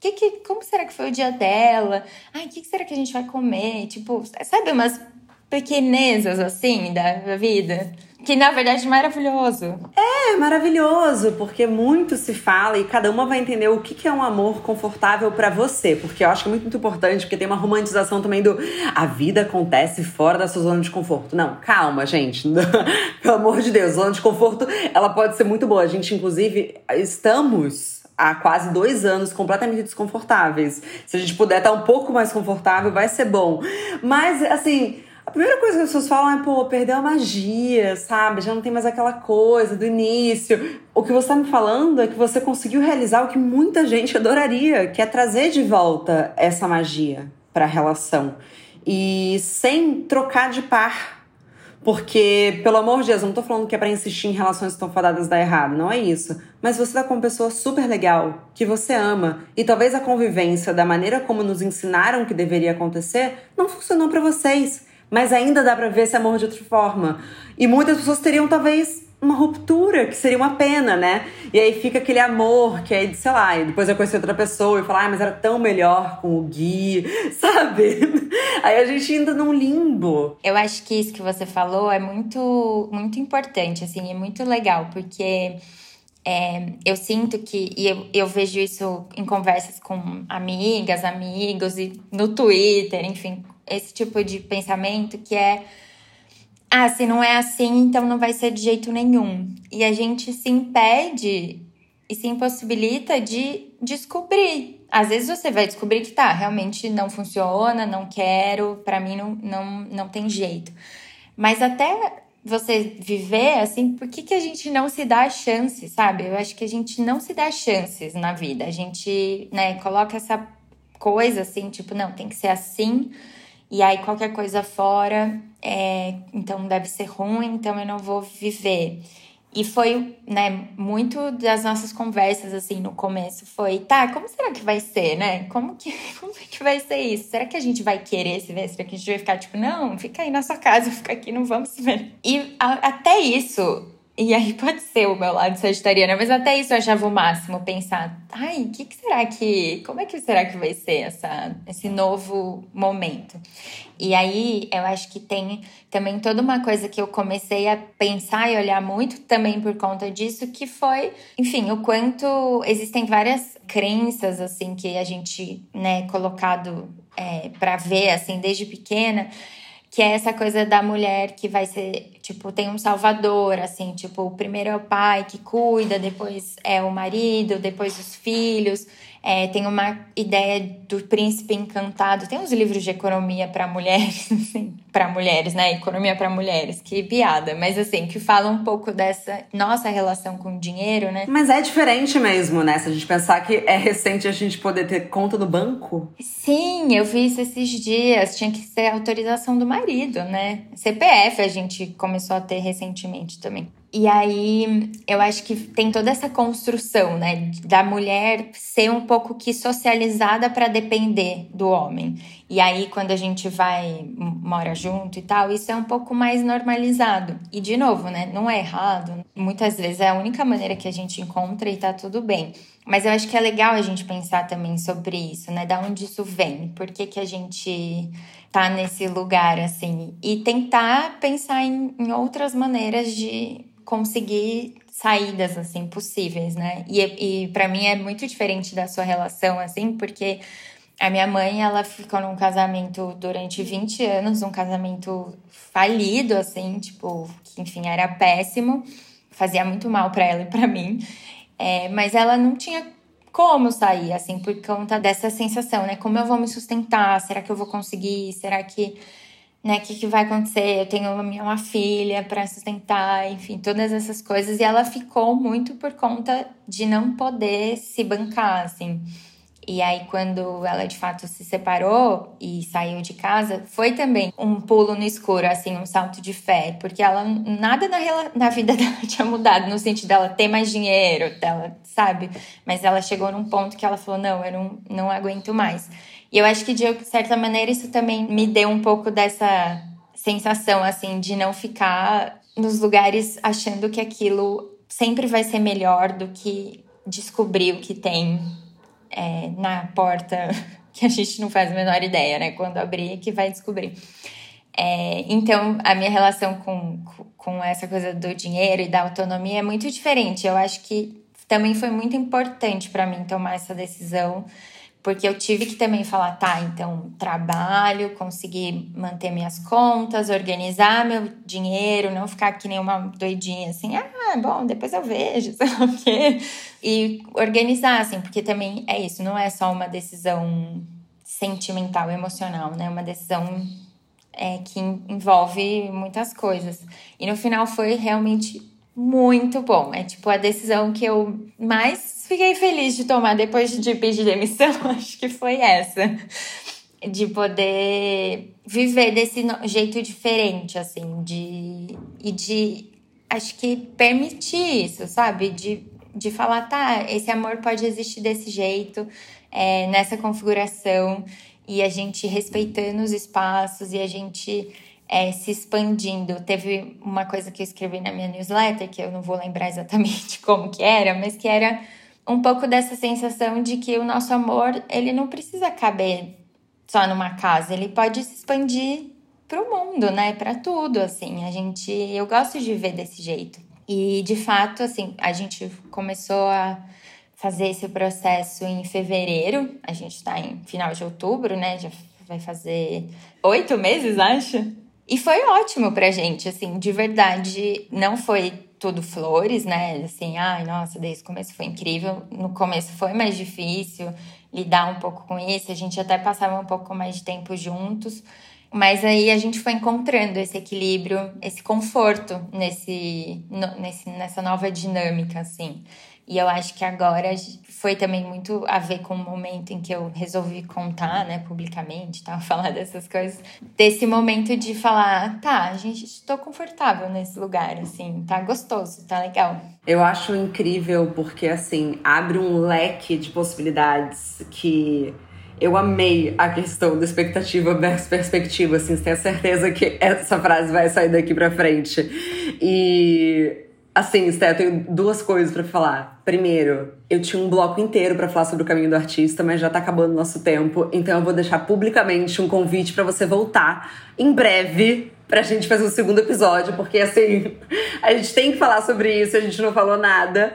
que, que, como será que foi o dia dela? Ai, o que, que será que a gente vai comer? Tipo, sabe umas pequenezas assim da vida? Que na verdade é maravilhoso. É, maravilhoso, porque muito se fala e cada uma vai entender o que é um amor confortável para você. Porque eu acho que é muito, muito importante, porque tem uma romantização também do a vida acontece fora da sua zona de conforto. Não, calma, gente. [laughs] Pelo amor de Deus, zona de conforto ela pode ser muito boa. A gente, inclusive, estamos há quase dois anos completamente desconfortáveis. Se a gente puder estar um pouco mais confortável, vai ser bom. Mas, assim a primeira coisa que as pessoas falam é, pô, perdeu a magia, sabe? Já não tem mais aquela coisa do início. O que você está me falando é que você conseguiu realizar o que muita gente adoraria, que é trazer de volta essa magia para a relação. E sem trocar de par. Porque, pelo amor de Deus, eu não tô falando que é pra insistir em relações que estão fadadas dar errado, não é isso. Mas você tá com uma pessoa super legal, que você ama, e talvez a convivência, da maneira como nos ensinaram que deveria acontecer, não funcionou para vocês. Mas ainda dá pra ver esse amor de outra forma. E muitas pessoas teriam, talvez, uma ruptura, que seria uma pena, né? E aí fica aquele amor que aí, sei lá, e depois eu conheci outra pessoa e falar, ah, mas era tão melhor com o Gui, [laughs] sabe? Aí a gente ainda num limbo. Eu acho que isso que você falou é muito, muito importante, assim, é muito legal, porque é, eu sinto que, e eu, eu vejo isso em conversas com amigas, amigos e no Twitter, enfim, esse tipo de pensamento que é ah, se não é assim, então não vai ser de jeito nenhum. E a gente se impede e se impossibilita de descobrir. Às vezes você vai descobrir que tá, realmente não funciona, não quero, para mim não, não, não tem jeito. Mas até você viver assim, por que, que a gente não se dá chance, sabe? Eu acho que a gente não se dá chances na vida. A gente, né, coloca essa coisa assim, tipo, não, tem que ser assim e aí qualquer coisa fora, é, então deve ser ruim, então eu não vou viver. E foi, né, muito das nossas conversas, assim, no começo, foi, tá, como será que vai ser, né? Como que, [laughs] como é que vai ser isso? Será que a gente vai querer se ver? Será que a gente vai ficar, tipo, não, fica aí na sua casa, [laughs] fica aqui, não vamos se ver. E a, até isso, e aí pode ser o meu lado sagitariana, mas até isso eu achava o máximo pensar, ai, o que, que, será que, como é que será que vai ser essa, esse novo momento? E aí eu acho que tem também toda uma coisa que eu comecei a pensar e olhar muito também por conta disso, que foi, enfim, o quanto existem várias crenças assim que a gente, né, colocado é, para ver assim desde pequena que é essa coisa da mulher que vai ser, tipo, tem um salvador, assim, tipo, primeiro é o pai que cuida, depois é o marido, depois os filhos. É, tem uma ideia do príncipe encantado. Tem uns livros de economia para mulheres, [laughs] assim, para mulheres, né? Economia para mulheres, que piada, mas assim, que fala um pouco dessa nossa relação com o dinheiro, né? Mas é diferente mesmo, né? Se a gente pensar que é recente a gente poder ter conta no banco. Sim, eu vi isso esses dias. Tinha que ser autorização do marido, né? CPF a gente começou a ter recentemente também. E aí, eu acho que tem toda essa construção, né, da mulher ser um pouco que socializada para depender do homem. E aí, quando a gente vai mora junto e tal, isso é um pouco mais normalizado. E de novo, né, não é errado. Muitas vezes é a única maneira que a gente encontra e tá tudo bem. Mas eu acho que é legal a gente pensar também sobre isso, né? Da onde isso vem? Por que, que a gente tá nesse lugar assim? E tentar pensar em, em outras maneiras de conseguir saídas assim possíveis, né? E, e para mim é muito diferente da sua relação assim, porque a minha mãe, ela ficou num casamento durante 20 anos, um casamento falido assim, tipo, que enfim, era péssimo, fazia muito mal para ela e para mim. É, mas ela não tinha como sair, assim, por conta dessa sensação, né? Como eu vou me sustentar? Será que eu vou conseguir? Será que né? O que, que vai acontecer? Eu tenho uma, uma filha para sustentar, enfim, todas essas coisas. E ela ficou muito por conta de não poder se bancar, assim. E aí, quando ela de fato se separou e saiu de casa, foi também um pulo no escuro, assim, um salto de fé, porque ela nada na, na vida [laughs] dela tinha mudado, no sentido dela ter mais dinheiro, dela, sabe? Mas ela chegou num ponto que ela falou: não, eu não, não aguento mais. E eu acho que de certa maneira isso também me deu um pouco dessa sensação assim de não ficar nos lugares achando que aquilo sempre vai ser melhor do que descobrir o que tem é, na porta [laughs] que a gente não faz a menor ideia, né? Quando abrir que vai descobrir. É, então, a minha relação com, com essa coisa do dinheiro e da autonomia é muito diferente. Eu acho que também foi muito importante para mim tomar essa decisão porque eu tive que também falar, tá, então trabalho, conseguir manter minhas contas, organizar meu dinheiro, não ficar que nem uma doidinha assim, ah, bom, depois eu vejo, [laughs] sei lá o quê. E organizar, assim, porque também é isso, não é só uma decisão sentimental, emocional, né? Uma decisão é, que envolve muitas coisas. E no final foi realmente muito bom. É tipo a decisão que eu mais fiquei feliz de tomar depois de pedir demissão, [laughs] acho que foi essa. de poder viver desse jeito diferente, assim, de e de acho que permitir isso, sabe? De, de falar, tá, esse amor pode existir desse jeito, é, nessa configuração, e a gente respeitando os espaços e a gente é, se expandindo. Teve uma coisa que eu escrevi na minha newsletter, que eu não vou lembrar exatamente [laughs] como que era, mas que era um pouco dessa sensação de que o nosso amor, ele não precisa caber só numa casa, ele pode se expandir para o mundo, né? Para tudo, assim. A gente, eu gosto de ver desse jeito. E de fato, assim, a gente começou a fazer esse processo em fevereiro. A gente está em final de outubro, né? Já vai fazer oito meses, acho. E foi ótimo pra gente, assim, de verdade. Não foi tudo flores, né? Assim, ai, nossa, desde o começo foi incrível. No começo foi mais difícil lidar um pouco com isso. A gente até passava um pouco mais de tempo juntos. Mas aí a gente foi encontrando esse equilíbrio, esse conforto nesse, nesse, nessa nova dinâmica, assim. E eu acho que agora foi também muito a ver com o momento em que eu resolvi contar, né, publicamente, tá, [laughs] falar dessas coisas. Desse momento de falar, tá, gente estou confortável nesse lugar, assim, tá gostoso, tá legal. Eu acho incrível porque assim, abre um leque de possibilidades que eu amei a questão da expectativa versus perspectiva, assim, a certeza que essa frase vai sair daqui pra frente. E Assim, Sté, eu tenho duas coisas para falar. Primeiro, eu tinha um bloco inteiro para falar sobre o caminho do artista, mas já tá acabando o nosso tempo, então eu vou deixar publicamente um convite para você voltar em breve pra gente fazer o um segundo episódio, porque assim, [laughs] a gente tem que falar sobre isso, a gente não falou nada.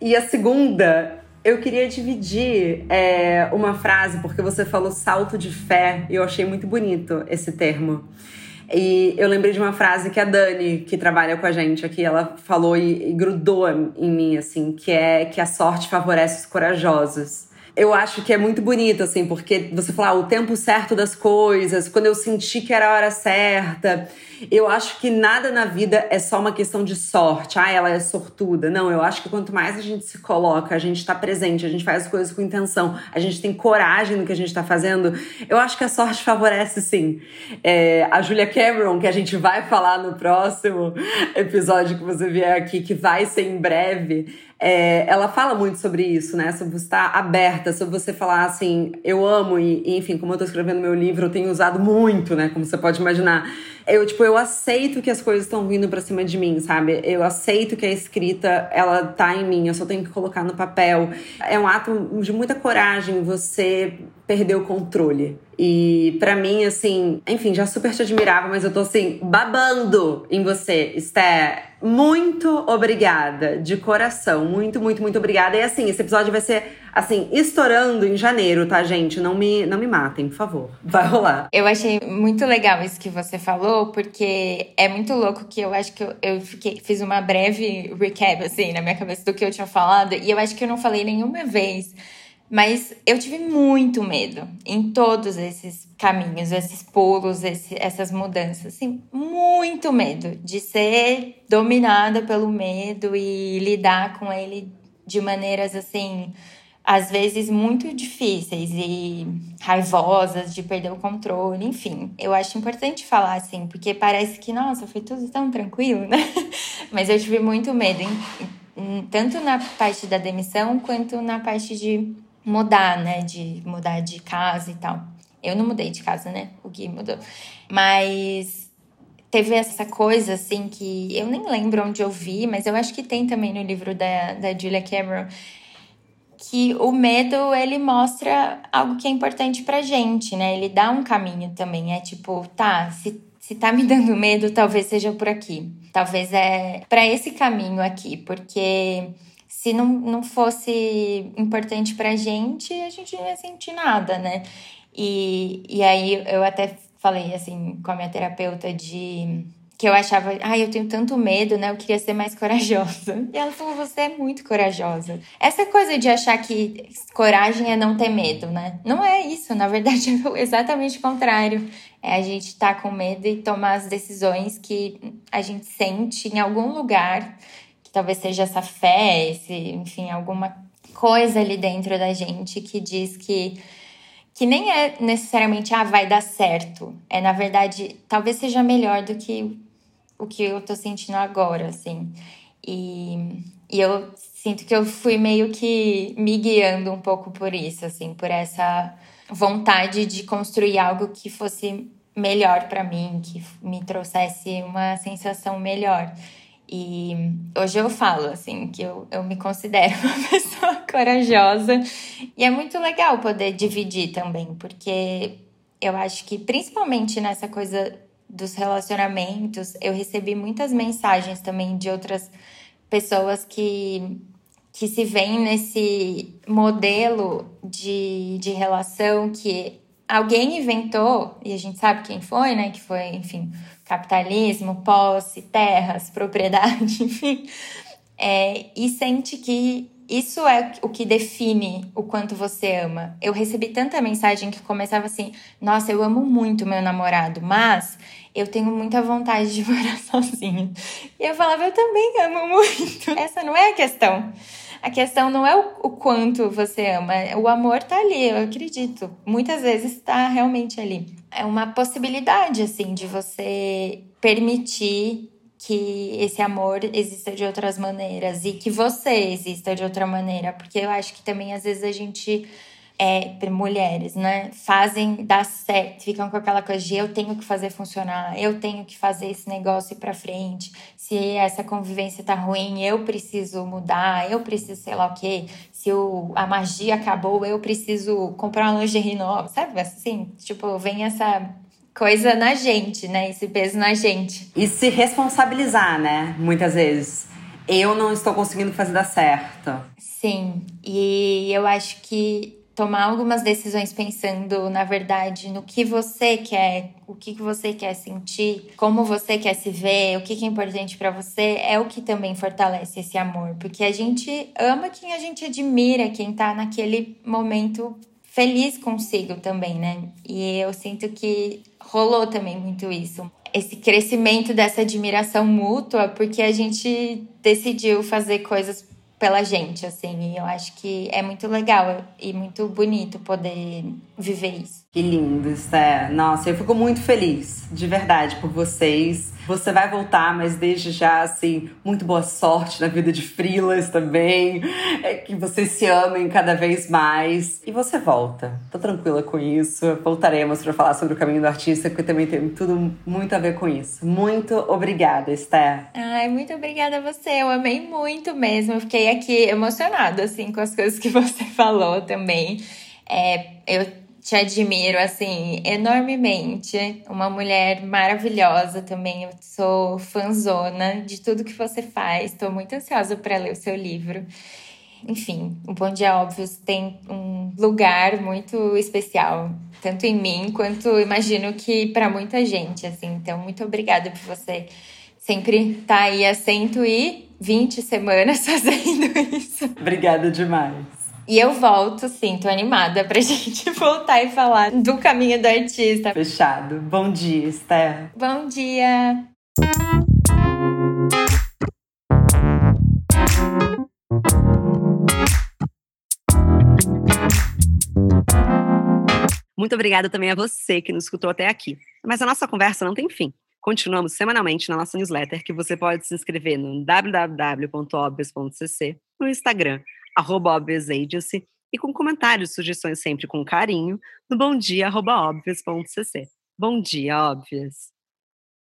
E a segunda, eu queria dividir é, uma frase, porque você falou salto de fé, e eu achei muito bonito esse termo. E eu lembrei de uma frase que a Dani, que trabalha com a gente aqui, ela falou e, e grudou em mim, assim, que é que a sorte favorece os corajosos eu acho que é muito bonito, assim, porque você falar ah, o tempo certo das coisas, quando eu senti que era a hora certa. Eu acho que nada na vida é só uma questão de sorte. Ah, ela é sortuda. Não, eu acho que quanto mais a gente se coloca, a gente tá presente, a gente faz as coisas com intenção, a gente tem coragem no que a gente tá fazendo, eu acho que a sorte favorece sim. É, a Julia Cameron, que a gente vai falar no próximo episódio que você vier aqui, que vai ser em breve é, ela fala muito sobre isso, né? Sobre você estar aberta, sobre você falar assim, eu amo, e, enfim, como eu tô escrevendo meu livro, eu tenho usado muito, né? Como você pode imaginar. Eu, tipo, eu aceito que as coisas estão vindo para cima de mim, sabe? Eu aceito que a escrita, ela tá em mim, eu só tenho que colocar no papel. É um ato de muita coragem você perder o controle. E para mim, assim, enfim, já super te admirava, mas eu tô assim, babando em você, Esté. Muito obrigada, de coração. Muito, muito, muito obrigada. E assim, esse episódio vai ser, assim, estourando em janeiro, tá, gente? Não me, não me matem, por favor. Vai rolar. Eu achei muito legal isso que você falou, porque é muito louco que eu acho que eu, eu fiquei, fiz uma breve recap, assim, na minha cabeça do que eu tinha falado. E eu acho que eu não falei nenhuma vez mas eu tive muito medo em todos esses caminhos, esses pulos, esse, essas mudanças. Assim, muito medo de ser dominada pelo medo e lidar com ele de maneiras assim, às vezes muito difíceis e raivosas, de perder o controle, enfim. Eu acho importante falar assim, porque parece que, nossa, foi tudo tão tranquilo, né? [laughs] Mas eu tive muito medo, tanto na parte da demissão quanto na parte de mudar, né? De mudar de casa e tal. Eu não mudei de casa, né? O Gui mudou. Mas teve essa coisa, assim, que eu nem lembro onde eu vi, mas eu acho que tem também no livro da, da Julia Cameron, que o medo, ele mostra algo que é importante pra gente, né? Ele dá um caminho também. É tipo, tá, se, se tá me dando medo, talvez seja por aqui. Talvez é para esse caminho aqui, porque se não, não fosse importante pra gente, a gente não ia sentir nada, né? E, e aí eu até falei assim com a minha terapeuta de que eu achava, ai, ah, eu tenho tanto medo, né? Eu queria ser mais corajosa. E ela falou: você é muito corajosa. Essa coisa de achar que coragem é não ter medo, né? Não é isso, na verdade é [laughs] exatamente o contrário. É a gente estar tá com medo e tomar as decisões que a gente sente em algum lugar talvez seja essa fé, esse, enfim, alguma coisa ali dentro da gente que diz que que nem é necessariamente, ah, vai dar certo. É, na verdade, talvez seja melhor do que o que eu tô sentindo agora, assim. E, e eu sinto que eu fui meio que me guiando um pouco por isso, assim, por essa vontade de construir algo que fosse melhor para mim, que me trouxesse uma sensação melhor. E hoje eu falo, assim, que eu, eu me considero [laughs] uma pessoa corajosa. E é muito legal poder dividir também, porque eu acho que, principalmente nessa coisa dos relacionamentos, eu recebi muitas mensagens também de outras pessoas que, que se veem nesse modelo de, de relação que alguém inventou, e a gente sabe quem foi, né? Que foi, enfim, capitalismo, posse, terras, propriedade, [laughs] enfim. É, e sente que isso é o que define o quanto você ama. Eu recebi tanta mensagem que começava assim: Nossa, eu amo muito meu namorado, mas eu tenho muita vontade de [laughs] morar sozinha. E eu falava: Eu também amo muito. Essa não é a questão. A questão não é o, o quanto você ama, o amor tá ali, eu acredito. Muitas vezes está realmente ali. É uma possibilidade, assim, de você permitir que esse amor exista de outras maneiras e que você exista de outra maneira, porque eu acho que também às vezes a gente é, mulheres, né? Fazem dar certo, ficam com aquela coisa de eu tenho que fazer funcionar, eu tenho que fazer esse negócio ir pra frente. Se essa convivência tá ruim, eu preciso mudar, eu preciso sei lá o quê. Se o, a magia acabou, eu preciso comprar uma lingerie nova, sabe? Assim, tipo, vem essa coisa na gente, né? Esse peso na gente. E se responsabilizar, né? Muitas vezes. Eu não estou conseguindo fazer dar certo. Sim, e eu acho que tomar algumas decisões pensando, na verdade, no que você quer, o que você quer sentir, como você quer se ver, o que é importante para você, é o que também fortalece esse amor. Porque a gente ama quem a gente admira, quem tá naquele momento feliz consigo também, né? E eu sinto que rolou também muito isso. Esse crescimento dessa admiração mútua, porque a gente decidiu fazer coisas pela gente, assim. E eu acho que é muito legal e muito bonito poder viver isso. Que lindo, Esté. Nossa, eu fico muito feliz, de verdade, por vocês. Você vai voltar, mas desde já, assim, muito boa sorte na vida de Frilas também. É que vocês se amem cada vez mais. E você volta. Tô tranquila com isso. Voltaremos para falar sobre o caminho do artista, porque também tem tudo muito a ver com isso. Muito obrigada, Esté. Ai, muito obrigada a você. Eu amei muito mesmo. Eu fiquei aqui emocionada, assim, com as coisas que [laughs] você falou também. É, eu te admiro, assim, enormemente. Uma mulher maravilhosa também. Eu sou fanzona de tudo que você faz. Estou muito ansiosa para ler o seu livro. Enfim, o Bom Dia Óbvios tem um lugar muito especial, tanto em mim quanto imagino que para muita gente, assim. Então, muito obrigada por você sempre estar tá aí há 120 semanas [laughs] fazendo isso. Obrigada demais. E eu volto, sim, tô animada pra [laughs] gente voltar e falar do caminho do artista. Fechado. Bom dia, Esther. Bom dia. Muito obrida também a você que nos escutou até aqui. Mas a nossa conversa não tem fim. Continuamos semanalmente na nossa newsletter, que você pode se inscrever no www.obvious.cc, no Instagram, arroba Agency, e com comentários, sugestões sempre com carinho, no bomdia.obvious.cc. Bom dia, óbvias!